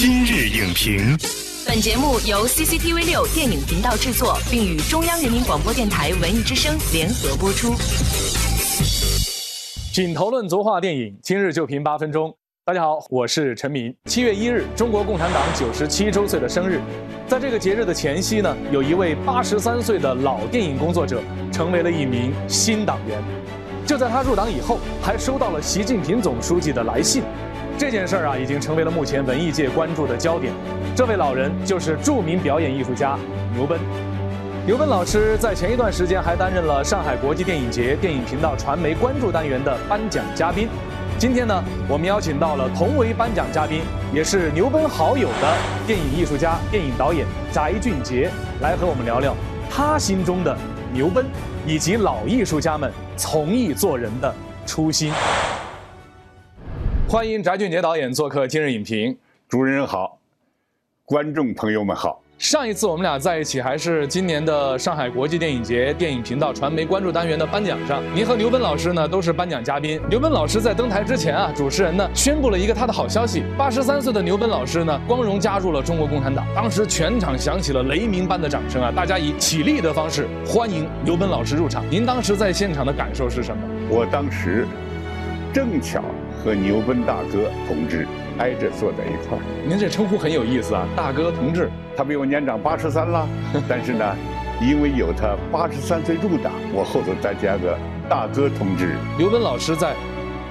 今日影评，本节目由 CCTV 六电影频道制作，并与中央人民广播电台文艺之声联合播出。品头论足话电影，今日就评八分钟。大家好，我是陈明。七月一日，中国共产党九十七周岁的生日，在这个节日的前夕呢，有一位八十三岁的老电影工作者，成为了一名新党员。就在他入党以后，还收到了习近平总书记的来信。这件事儿啊，已经成为了目前文艺界关注的焦点。这位老人就是著名表演艺术家牛奔。牛奔老师在前一段时间还担任了上海国际电影节电影频道传媒关注单元的颁奖嘉宾。今天呢，我们邀请到了同为颁奖嘉宾，也是牛奔好友的电影艺术家、电影导演翟俊杰，来和我们聊聊他心中的牛奔，以及老艺术家们从艺做人的初心。欢迎翟俊杰导演做客今日影评。主持人好，观众朋友们好。上一次我们俩在一起还是今年的上海国际电影节电影频道传媒关注单元的颁奖上，您和牛奔老师呢都是颁奖嘉宾。牛奔老师在登台之前啊，主持人呢宣布了一个他的好消息：八十三岁的牛奔老师呢光荣加入了中国共产党。当时全场响起了雷鸣般的掌声啊，大家以起立的方式欢迎牛奔老师入场。您当时在现场的感受是什么？我当时正巧和牛奔大哥同志挨着坐在一块儿。您这称呼很有意思啊，大哥同志。他比我年长八十三了，但是呢，因为有他八十三岁入党，我后头再加个大哥同志。牛奔老师在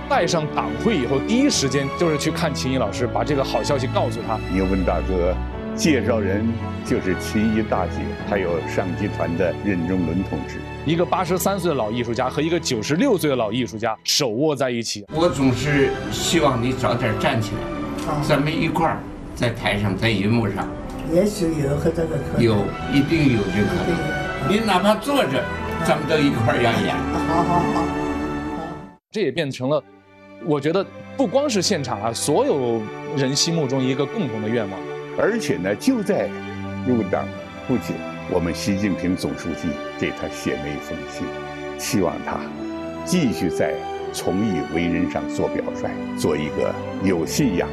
带上党徽以后，第一时间就是去看秦怡老师，把这个好消息告诉他。牛奔大哥介绍人就是秦怡大姐，还有上集团的任中伦同志。一个八十三岁的老艺术家和一个九十六岁的老艺术家手握在一起。我总是希望你早点站起来，咱们一块儿在台上，在银幕上。也许有和这个可能，有一定有这个可能。你哪怕坐着，咱们都一块儿要演。好好好，这也变成了，我觉得不光是现场啊，所有人心目中一个共同的愿望。而且呢，就在入党不久，我们习近平总书记给他写了一封信，希望他继续在从艺为人上做表率，做一个有信仰、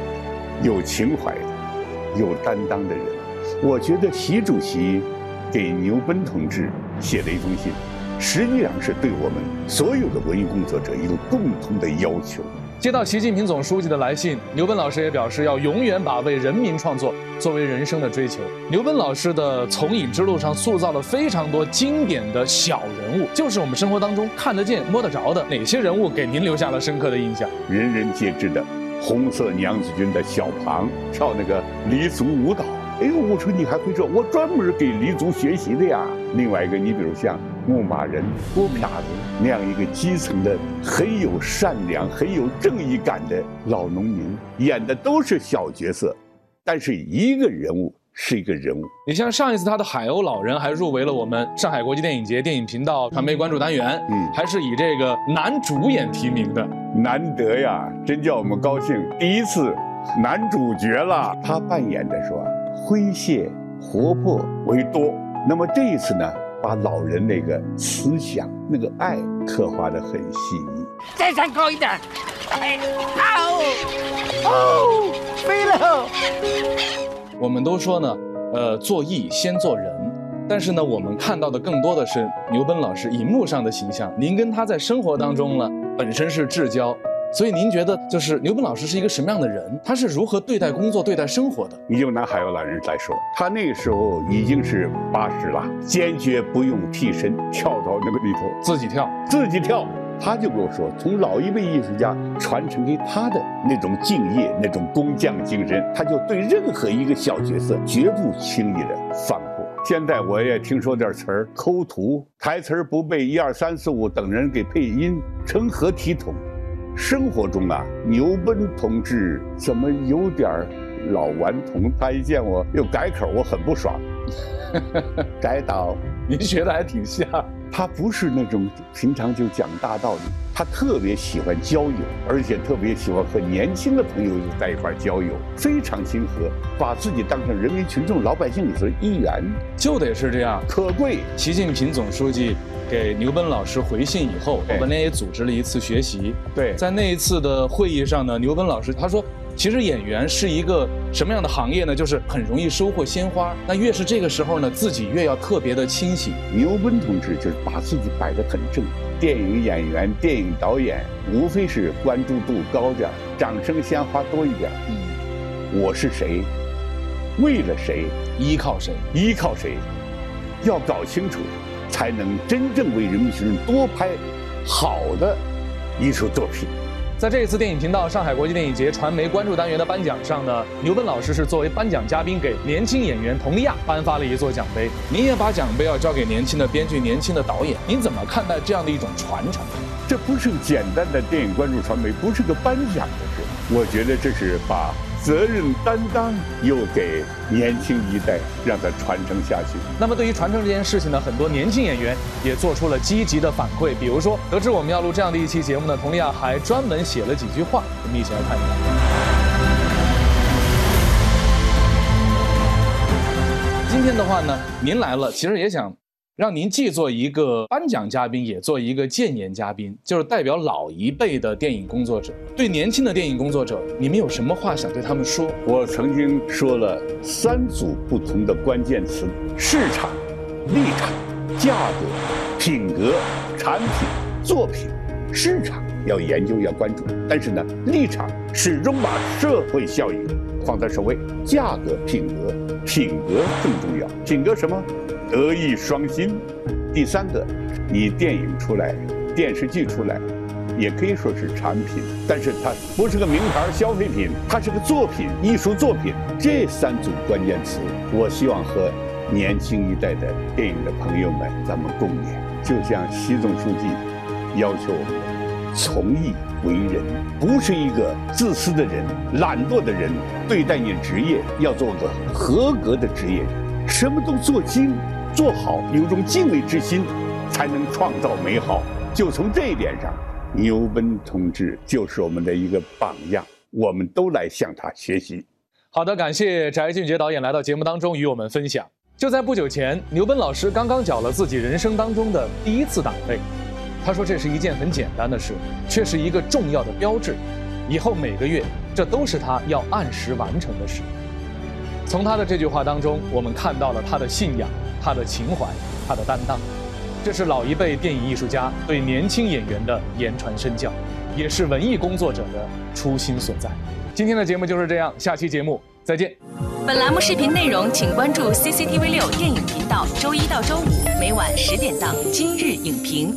有情怀的、有担当的人。我觉得习主席给牛奔同志写的一封信，实际上是对我们所有的文艺工作者一个共同的要求。接到习近平总书记的来信，牛奔老师也表示要永远把为人民创作作为人生的追求。牛奔老师的从影之路上塑造了非常多经典的小人物，就是我们生活当中看得见、摸得着的。哪些人物给您留下了深刻的印象？人人皆知的红色娘子军的小庞跳那个黎族舞蹈。哎呦，我说你还会这？我专门给黎族学习的呀。另外一个，你比如像牧马人郭撇子那样一个基层的很有善良、很有正义感的老农民，演的都是小角色，但是一个人物是一个人物。你像上一次他的《海鸥老人》还入围了我们上海国际电影节电影频道传媒关注单元，嗯，还是以这个男主演提名的，难得呀，真叫我们高兴。第一次男主角了，他扮演的是吧？诙谐活泼为多，那么这一次呢，把老人那个慈祥、那个爱刻画的很细腻。再站高一点，哎，哦，哦，飞了。我们都说呢，呃，做艺先做人，但是呢，我们看到的更多的是牛奔老师荧幕上的形象。您跟他在生活当中呢，本身是至交。所以您觉得，就是牛奔老师是一个什么样的人？他是如何对待工作、对待生活的？你就拿《海鸥老人》来说，他那个时候已经是八十了，坚决不用替身跳到那个里头，自己跳，自己跳。他就跟我说，从老一辈艺术家传承给他的那种敬业、那种工匠精神，他就对任何一个小角色绝不轻易的放过。现在我也听说点词儿抠图，台词儿不背，一二三四五等人给配音，成何体统？生活中啊，牛奔同志怎么有点老顽童？他一见我又改口，我很不爽。改导，您学的还挺像。他不是那种平常就讲大道理，他特别喜欢交友，而且特别喜欢和年轻的朋友在一块交友，非常亲和，把自己当成人民群众、老百姓里的一员，就得是这样，可贵。习近平总书记给牛奔老师回信以后，我们呢也组织了一次学习。对，在那一次的会议上呢，牛奔老师他说，其实演员是一个什么样的行业呢？就是很容易收获鲜花。那越是这个时候呢，自己越要特别的清醒。牛奔同志就是把自己摆得很正。电影演员、电影导演，无非是关注度高点掌声鲜花多一点嗯，我是谁？为了谁？依靠谁？依靠谁？要搞清楚，才能真正为人民群众多拍好的艺术作品。在这一次电影频道上海国际电影节传媒关注单元的颁奖上呢，牛奔老师是作为颁奖嘉宾给年轻演员佟丽娅颁发了一座奖杯。您也把奖杯要交给年轻的编剧、年轻的导演，您怎么看待这样的一种传承？这不是简单的电影关注传媒，不是个颁奖的事。我觉得这是把。责任担当又给年轻一代，让它传承下去。那么，对于传承这件事情呢，很多年轻演员也做出了积极的反馈。比如说，得知我们要录这样的一期节目呢，佟丽娅还专门写了几句话，我们一起来看一看。今天的话呢，您来了，其实也想。让您既做一个颁奖嘉宾，也做一个建言嘉宾，就是代表老一辈的电影工作者，对年轻的电影工作者，你们有什么话想对他们说？我曾经说了三组不同的关键词：市场、立场、价格、品格、产品、作品。市场要研究，要关注，但是呢，立场始终把社会效益放在首位，价格、品格、品格更重要。品格什么？德艺双馨。第三个，你电影出来，电视剧出来，也可以说是产品，但是它不是个名牌消费品，它是个作品，艺术作品。这三组关键词，我希望和年轻一代的电影的朋友们咱们共勉。就像习总书记要求我们从艺为人，不是一个自私的人、懒惰的人。对待你职业，要做个合格的职业人，什么都做精。做好，有种敬畏之心，才能创造美好。就从这一点上，牛奔同志就是我们的一个榜样，我们都来向他学习。好的，感谢翟俊杰导演来到节目当中与我们分享。就在不久前，牛奔老师刚刚缴了自己人生当中的第一次党费。他说这是一件很简单的事，却是一个重要的标志。以后每个月，这都是他要按时完成的事。从他的这句话当中，我们看到了他的信仰。他的情怀，他的担当，这是老一辈电影艺术家对年轻演员的言传身教，也是文艺工作者的初心所在。今天的节目就是这样，下期节目再见。本栏目视频内容，请关注 CCTV 六电影频道，周一到周五每晚十点档《今日影评》。